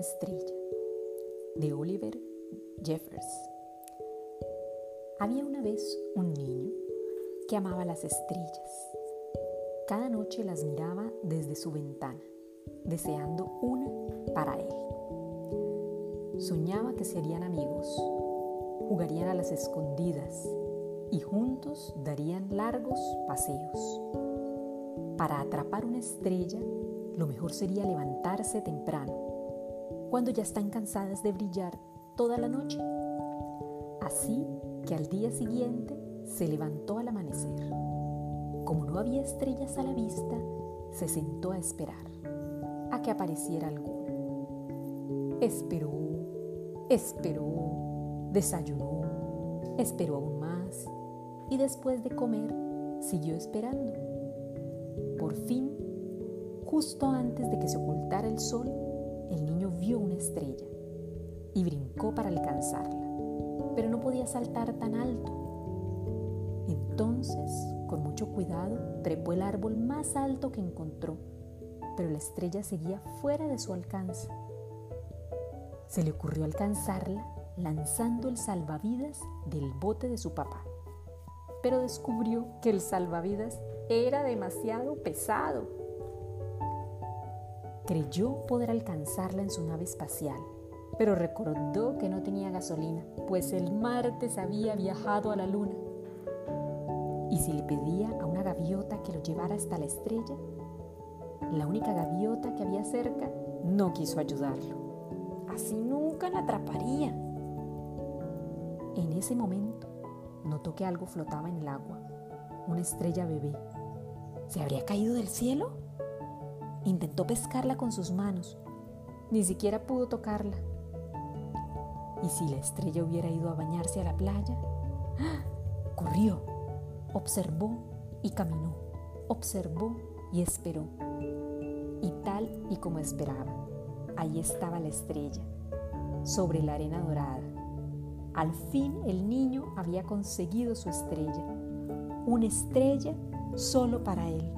estrella de Oliver Jeffers. Había una vez un niño que amaba las estrellas. Cada noche las miraba desde su ventana, deseando una para él. Soñaba que serían amigos, jugarían a las escondidas y juntos darían largos paseos. Para atrapar una estrella, lo mejor sería levantarse temprano, cuando ya están cansadas de brillar toda la noche. Así que al día siguiente se levantó al amanecer. Como no había estrellas a la vista, se sentó a esperar a que apareciera alguna. Esperó, esperó, desayunó, esperó aún más y después de comer siguió esperando. Por fin Justo antes de que se ocultara el sol, el niño vio una estrella y brincó para alcanzarla, pero no podía saltar tan alto. Entonces, con mucho cuidado, trepó el árbol más alto que encontró, pero la estrella seguía fuera de su alcance. Se le ocurrió alcanzarla lanzando el salvavidas del bote de su papá, pero descubrió que el salvavidas era demasiado pesado Creyó poder alcanzarla en su nave espacial, pero recordó que no tenía gasolina, pues el martes había viajado a la luna. Y si le pedía a una gaviota que lo llevara hasta la estrella, la única gaviota que había cerca no quiso ayudarlo. Así nunca la atraparía. En ese momento notó que algo flotaba en el agua, una estrella bebé. ¿Se habría caído del cielo? Intentó pescarla con sus manos. Ni siquiera pudo tocarla. ¿Y si la estrella hubiera ido a bañarse a la playa? ¡Ah! Corrió, observó y caminó, observó y esperó. Y tal y como esperaba, ahí estaba la estrella, sobre la arena dorada. Al fin el niño había conseguido su estrella, una estrella solo para él.